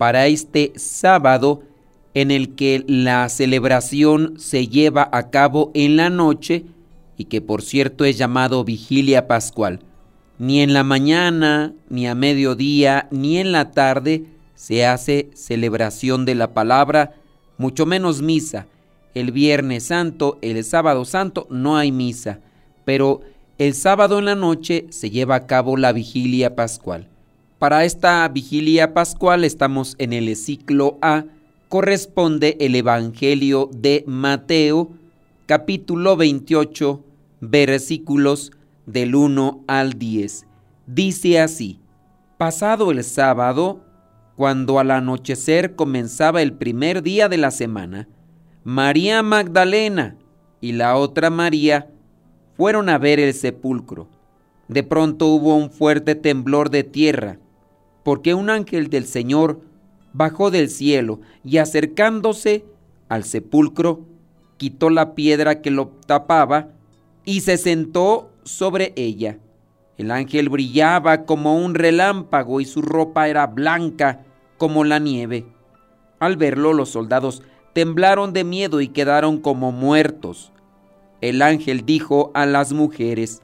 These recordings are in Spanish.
para este sábado en el que la celebración se lleva a cabo en la noche y que por cierto es llamado vigilia pascual. Ni en la mañana, ni a mediodía, ni en la tarde se hace celebración de la palabra, mucho menos misa. El viernes santo, el sábado santo, no hay misa, pero el sábado en la noche se lleva a cabo la vigilia pascual. Para esta vigilia pascual estamos en el ciclo A, corresponde el Evangelio de Mateo, capítulo 28, versículos del 1 al 10. Dice así, pasado el sábado, cuando al anochecer comenzaba el primer día de la semana, María Magdalena y la otra María fueron a ver el sepulcro. De pronto hubo un fuerte temblor de tierra, porque un ángel del Señor bajó del cielo y acercándose al sepulcro, quitó la piedra que lo tapaba y se sentó sobre ella. El ángel brillaba como un relámpago y su ropa era blanca como la nieve. Al verlo los soldados temblaron de miedo y quedaron como muertos. El ángel dijo a las mujeres,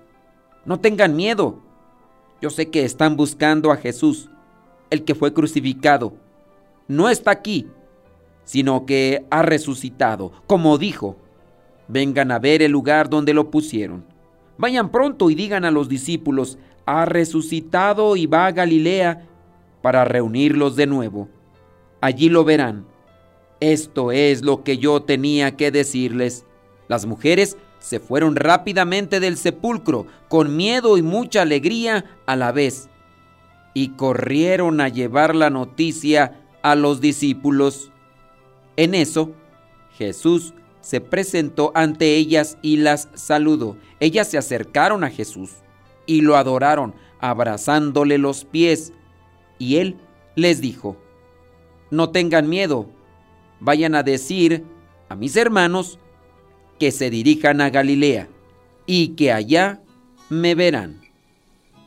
no tengan miedo. Yo sé que están buscando a Jesús, el que fue crucificado. No está aquí, sino que ha resucitado, como dijo. Vengan a ver el lugar donde lo pusieron. Vayan pronto y digan a los discípulos, ha resucitado y va a Galilea para reunirlos de nuevo. Allí lo verán. Esto es lo que yo tenía que decirles. Las mujeres se fueron rápidamente del sepulcro, con miedo y mucha alegría a la vez, y corrieron a llevar la noticia a los discípulos. En eso, Jesús se presentó ante ellas y las saludó. Ellas se acercaron a Jesús y lo adoraron, abrazándole los pies. Y él les dijo, no tengan miedo, vayan a decir a mis hermanos que se dirijan a Galilea y que allá me verán.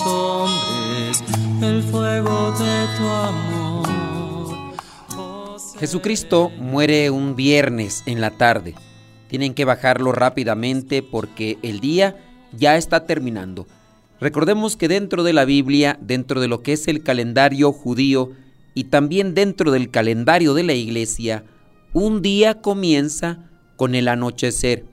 hombres el fuego de tu amor. Jesucristo muere un viernes en la tarde. Tienen que bajarlo rápidamente porque el día ya está terminando. Recordemos que dentro de la Biblia, dentro de lo que es el calendario judío y también dentro del calendario de la iglesia, un día comienza con el anochecer.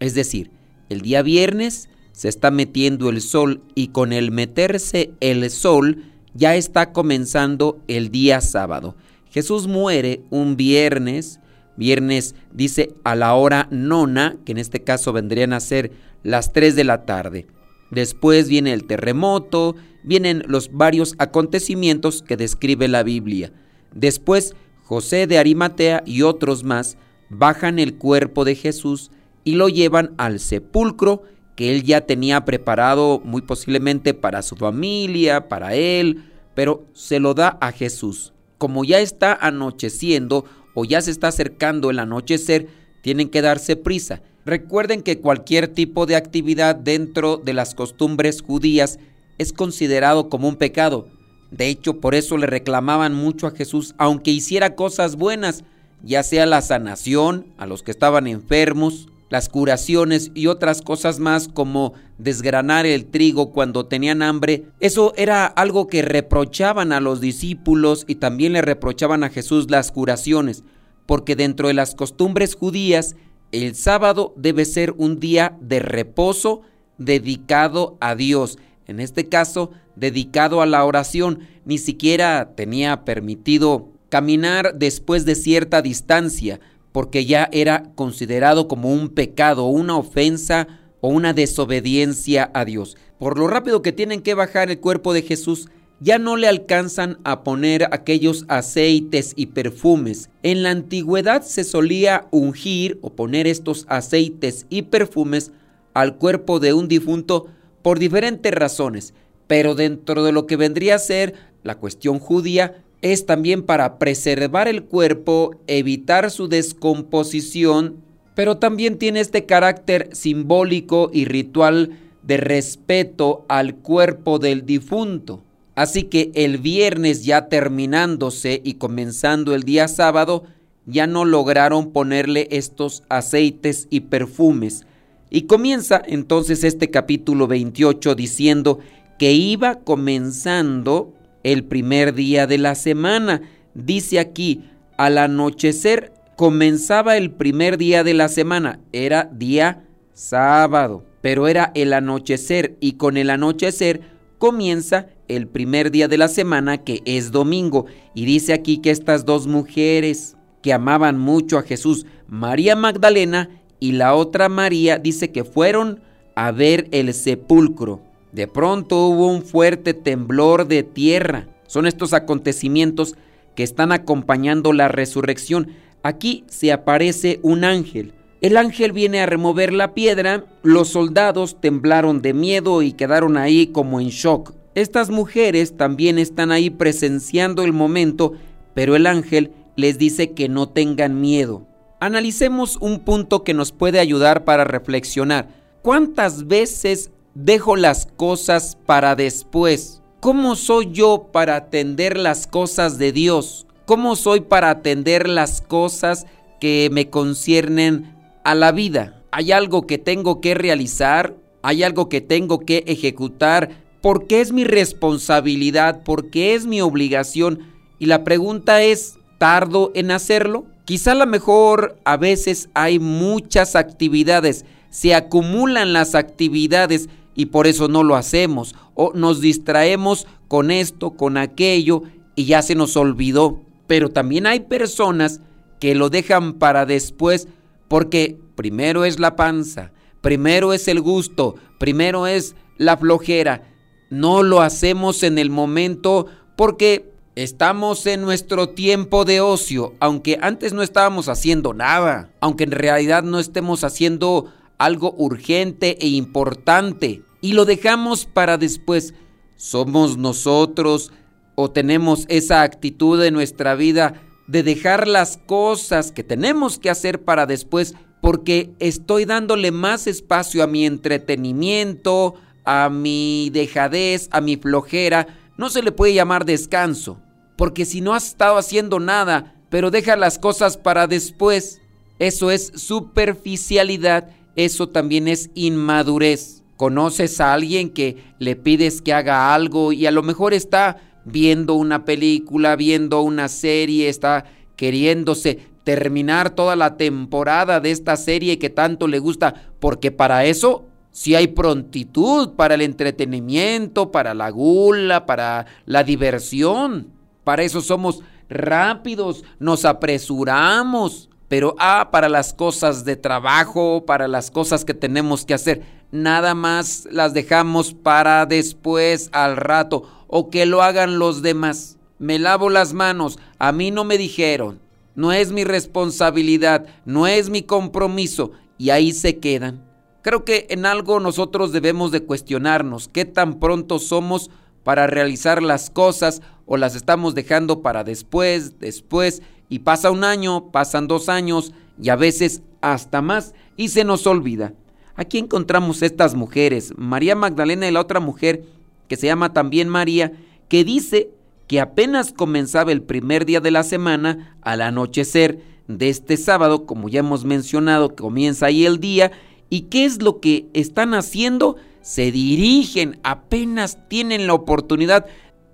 Es decir, el día viernes se está metiendo el sol y con el meterse el sol ya está comenzando el día sábado. Jesús muere un viernes, viernes dice a la hora nona, que en este caso vendrían a ser las 3 de la tarde. Después viene el terremoto, vienen los varios acontecimientos que describe la Biblia. Después José de Arimatea y otros más bajan el cuerpo de Jesús y lo llevan al sepulcro que él ya tenía preparado muy posiblemente para su familia, para él, pero se lo da a Jesús. como ya está anocheciendo o ya se está acercando el anochecer, tienen que darse prisa. Recuerden que cualquier tipo de actividad dentro de las costumbres judías es considerado como un pecado. De hecho, por eso le reclamaban mucho a Jesús, aunque hiciera cosas buenas, ya sea la sanación a los que estaban enfermos, las curaciones y otras cosas más como desgranar el trigo cuando tenían hambre. Eso era algo que reprochaban a los discípulos y también le reprochaban a Jesús las curaciones, porque dentro de las costumbres judías el sábado debe ser un día de reposo dedicado a Dios. En este caso, dedicado a la oración. Ni siquiera tenía permitido caminar después de cierta distancia, porque ya era considerado como un pecado, una ofensa o una desobediencia a Dios. Por lo rápido que tienen que bajar el cuerpo de Jesús, ya no le alcanzan a poner aquellos aceites y perfumes. En la antigüedad se solía ungir o poner estos aceites y perfumes al cuerpo de un difunto por diferentes razones, pero dentro de lo que vendría a ser la cuestión judía, es también para preservar el cuerpo, evitar su descomposición, pero también tiene este carácter simbólico y ritual de respeto al cuerpo del difunto. Así que el viernes ya terminándose y comenzando el día sábado, ya no lograron ponerle estos aceites y perfumes. Y comienza entonces este capítulo 28 diciendo que iba comenzando el primer día de la semana. Dice aquí, al anochecer comenzaba el primer día de la semana, era día sábado, pero era el anochecer y con el anochecer comienza el primer día de la semana que es domingo. Y dice aquí que estas dos mujeres que amaban mucho a Jesús, María Magdalena y la otra María, dice que fueron a ver el sepulcro. De pronto hubo un fuerte temblor de tierra. Son estos acontecimientos que están acompañando la resurrección. Aquí se aparece un ángel. El ángel viene a remover la piedra, los soldados temblaron de miedo y quedaron ahí como en shock. Estas mujeres también están ahí presenciando el momento, pero el ángel les dice que no tengan miedo. Analicemos un punto que nos puede ayudar para reflexionar. ¿Cuántas veces dejo las cosas para después. ¿Cómo soy yo para atender las cosas de Dios? ¿Cómo soy para atender las cosas que me conciernen a la vida? ¿Hay algo que tengo que realizar? ¿Hay algo que tengo que ejecutar? Porque es mi responsabilidad, porque es mi obligación. Y la pregunta es, ¿tardo en hacerlo? Quizá a lo mejor a veces hay muchas actividades, se acumulan las actividades y por eso no lo hacemos o nos distraemos con esto, con aquello y ya se nos olvidó. Pero también hay personas que lo dejan para después porque primero es la panza, primero es el gusto, primero es la flojera. No lo hacemos en el momento porque estamos en nuestro tiempo de ocio, aunque antes no estábamos haciendo nada, aunque en realidad no estemos haciendo algo urgente e importante y lo dejamos para después. ¿Somos nosotros o tenemos esa actitud en nuestra vida de dejar las cosas que tenemos que hacer para después porque estoy dándole más espacio a mi entretenimiento, a mi dejadez, a mi flojera? No se le puede llamar descanso, porque si no has estado haciendo nada, pero deja las cosas para después, eso es superficialidad, eso también es inmadurez. Conoces a alguien que le pides que haga algo y a lo mejor está viendo una película, viendo una serie, está queriéndose terminar toda la temporada de esta serie que tanto le gusta, porque para eso sí hay prontitud, para el entretenimiento, para la gula, para la diversión. Para eso somos rápidos, nos apresuramos. Pero ah, para las cosas de trabajo, para las cosas que tenemos que hacer, nada más las dejamos para después, al rato, o que lo hagan los demás. Me lavo las manos, a mí no me dijeron, no es mi responsabilidad, no es mi compromiso, y ahí se quedan. Creo que en algo nosotros debemos de cuestionarnos qué tan pronto somos para realizar las cosas o las estamos dejando para después, después, y pasa un año, pasan dos años y a veces hasta más y se nos olvida. Aquí encontramos estas mujeres, María Magdalena y la otra mujer que se llama también María, que dice que apenas comenzaba el primer día de la semana, al anochecer de este sábado, como ya hemos mencionado, comienza ahí el día, ¿y qué es lo que están haciendo? Se dirigen, apenas tienen la oportunidad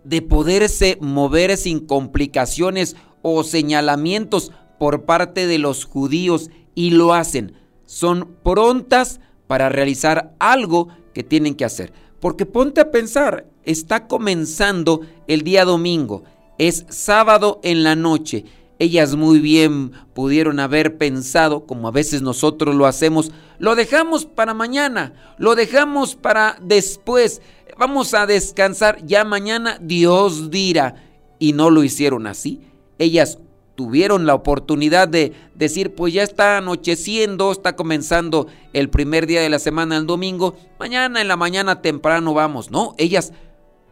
de poderse mover sin complicaciones o señalamientos por parte de los judíos y lo hacen. Son prontas para realizar algo que tienen que hacer. Porque ponte a pensar, está comenzando el día domingo, es sábado en la noche. Ellas muy bien pudieron haber pensado, como a veces nosotros lo hacemos, lo dejamos para mañana, lo dejamos para después, vamos a descansar, ya mañana Dios dirá. Y no lo hicieron así. Ellas tuvieron la oportunidad de decir, pues ya está anocheciendo, está comenzando el primer día de la semana, el domingo, mañana en la mañana temprano vamos, ¿no? Ellas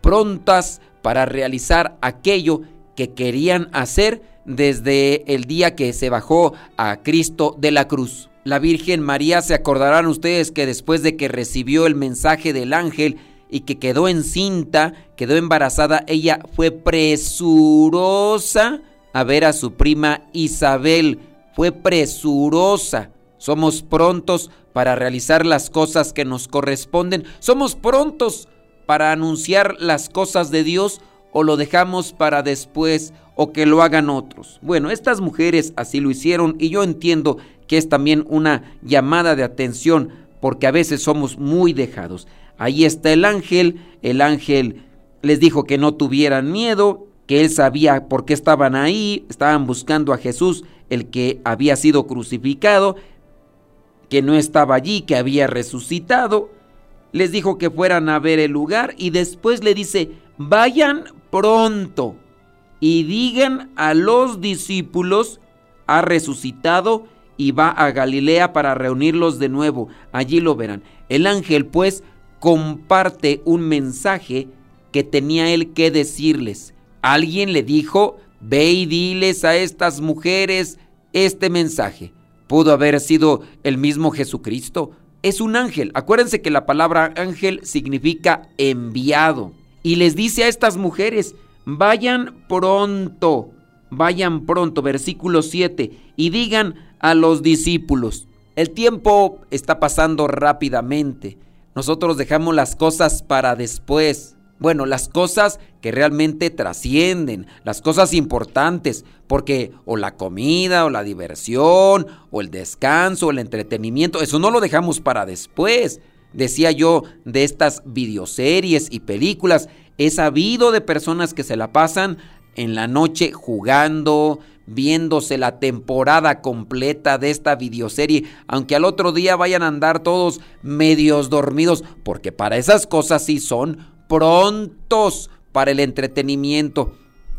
prontas para realizar aquello que querían hacer desde el día que se bajó a Cristo de la cruz. La Virgen María, se acordarán ustedes que después de que recibió el mensaje del ángel y que quedó encinta, quedó embarazada, ella fue presurosa a ver a su prima Isabel. Fue presurosa. Somos prontos para realizar las cosas que nos corresponden. Somos prontos para anunciar las cosas de Dios o lo dejamos para después o que lo hagan otros. Bueno, estas mujeres así lo hicieron y yo entiendo que es también una llamada de atención porque a veces somos muy dejados. Ahí está el ángel, el ángel les dijo que no tuvieran miedo, que él sabía por qué estaban ahí, estaban buscando a Jesús, el que había sido crucificado, que no estaba allí, que había resucitado. Les dijo que fueran a ver el lugar y después le dice, vayan pronto y digan a los discípulos, ha resucitado y va a Galilea para reunirlos de nuevo. Allí lo verán. El ángel pues comparte un mensaje que tenía él que decirles. Alguien le dijo, ve y diles a estas mujeres este mensaje. Pudo haber sido el mismo Jesucristo. Es un ángel. Acuérdense que la palabra ángel significa enviado. Y les dice a estas mujeres, vayan pronto, vayan pronto, versículo 7, y digan a los discípulos, el tiempo está pasando rápidamente. Nosotros dejamos las cosas para después. Bueno, las cosas que realmente trascienden, las cosas importantes, porque o la comida, o la diversión, o el descanso, o el entretenimiento, eso no lo dejamos para después. Decía yo de estas videoseries y películas, he sabido de personas que se la pasan en la noche jugando, viéndose la temporada completa de esta videoserie, aunque al otro día vayan a andar todos medios dormidos, porque para esas cosas sí son prontos para el entretenimiento.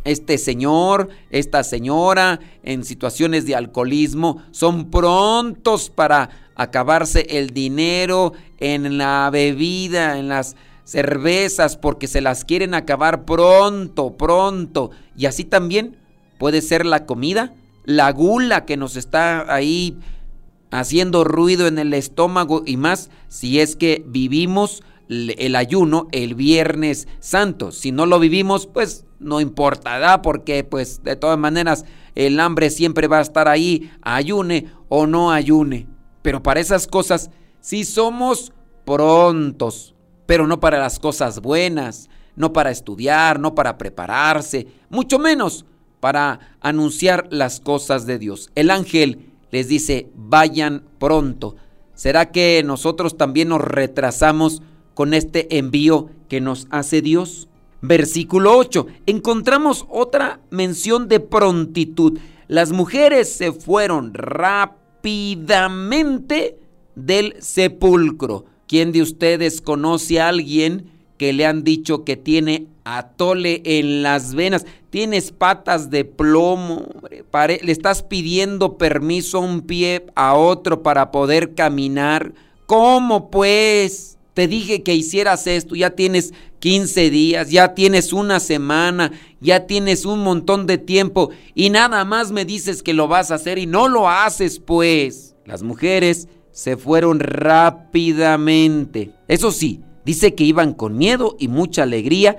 Este señor, esta señora en situaciones de alcoholismo son prontos para acabarse el dinero en la bebida, en las cervezas, porque se las quieren acabar pronto, pronto. Y así también puede ser la comida, la gula que nos está ahí haciendo ruido en el estómago y más si es que vivimos el ayuno el viernes santo. Si no lo vivimos, pues no importará porque pues de todas maneras el hambre siempre va a estar ahí, ayune o no ayune. Pero para esas cosas sí somos prontos, pero no para las cosas buenas, no para estudiar, no para prepararse, mucho menos para anunciar las cosas de Dios. El ángel les dice, vayan pronto. ¿Será que nosotros también nos retrasamos con este envío que nos hace Dios. Versículo 8. Encontramos otra mención de prontitud. Las mujeres se fueron rápidamente del sepulcro. ¿Quién de ustedes conoce a alguien que le han dicho que tiene atole en las venas? Tienes patas de plomo, le estás pidiendo permiso a un pie a otro para poder caminar. ¿Cómo pues? Te dije que hicieras esto, ya tienes 15 días, ya tienes una semana, ya tienes un montón de tiempo y nada más me dices que lo vas a hacer y no lo haces pues. Las mujeres se fueron rápidamente. Eso sí, dice que iban con miedo y mucha alegría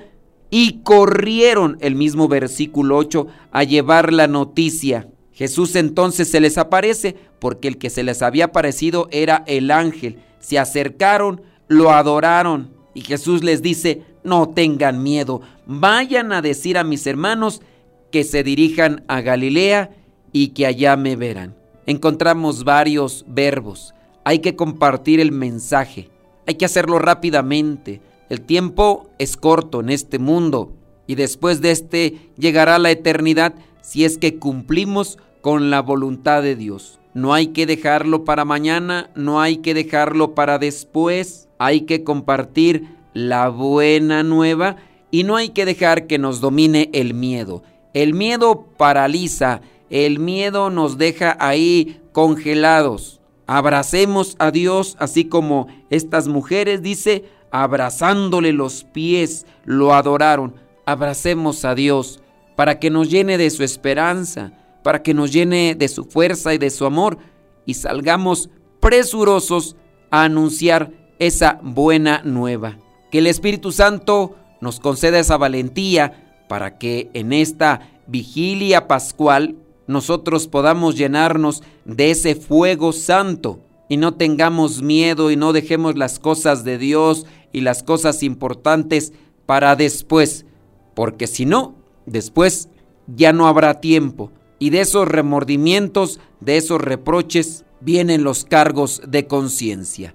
y corrieron, el mismo versículo 8, a llevar la noticia. Jesús entonces se les aparece porque el que se les había aparecido era el ángel. Se acercaron, lo adoraron y Jesús les dice, no tengan miedo, vayan a decir a mis hermanos que se dirijan a Galilea y que allá me verán. Encontramos varios verbos. Hay que compartir el mensaje, hay que hacerlo rápidamente el tiempo es corto en este mundo y después de este llegará la eternidad si es que cumplimos con la voluntad de Dios. No hay que dejarlo para mañana, no hay que dejarlo para después, hay que compartir la buena nueva y no hay que dejar que nos domine el miedo. El miedo paraliza, el miedo nos deja ahí congelados. Abracemos a Dios así como estas mujeres, dice, abrazándole los pies, lo adoraron. Abracemos a Dios para que nos llene de su esperanza, para que nos llene de su fuerza y de su amor y salgamos presurosos a anunciar esa buena nueva. Que el Espíritu Santo nos conceda esa valentía para que en esta vigilia pascual nosotros podamos llenarnos de ese fuego santo y no tengamos miedo y no dejemos las cosas de Dios y las cosas importantes para después, porque si no, después ya no habrá tiempo y de esos remordimientos, de esos reproches, vienen los cargos de conciencia.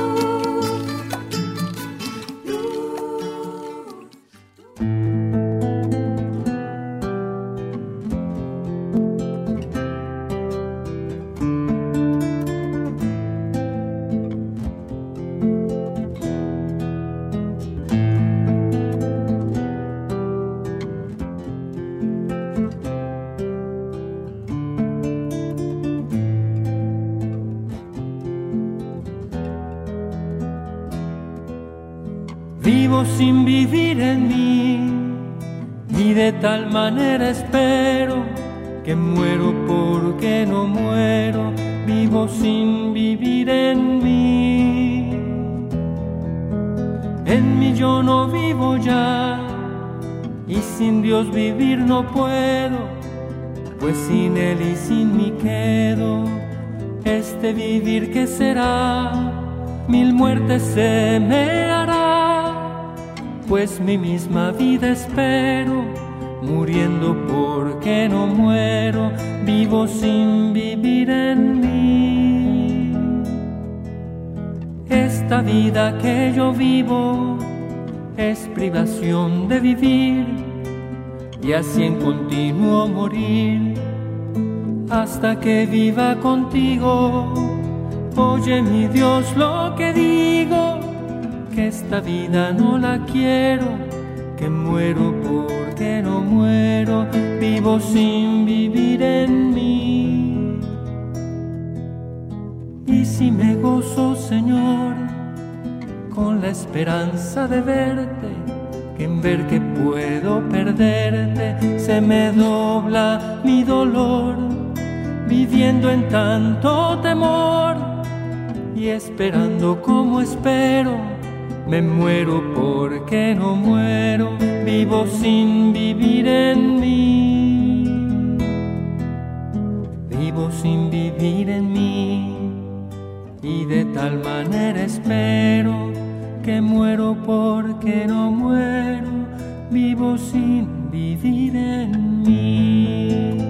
Manera espero que muero porque no muero, vivo sin vivir en mí. En mí yo no vivo ya, y sin Dios vivir no puedo, pues sin Él y sin mí quedo. Este vivir que será, mil muertes se me hará pues mi misma vida espero, muriendo porque no muero, vivo sin vivir en mí. Esta vida que yo vivo es privación de vivir y así en continuo morir hasta que viva contigo. Oye mi Dios lo que digo que esta vida no la quiero, que muero porque no muero, vivo sin vivir en mí. Y si me gozo, Señor, con la esperanza de verte, que en ver que puedo perderte, se me dobla mi dolor, viviendo en tanto temor y esperando como espero me muero porque no muero, vivo sin vivir en mí. Vivo sin vivir en mí, y de tal manera espero que muero porque no muero, vivo sin vivir en mí.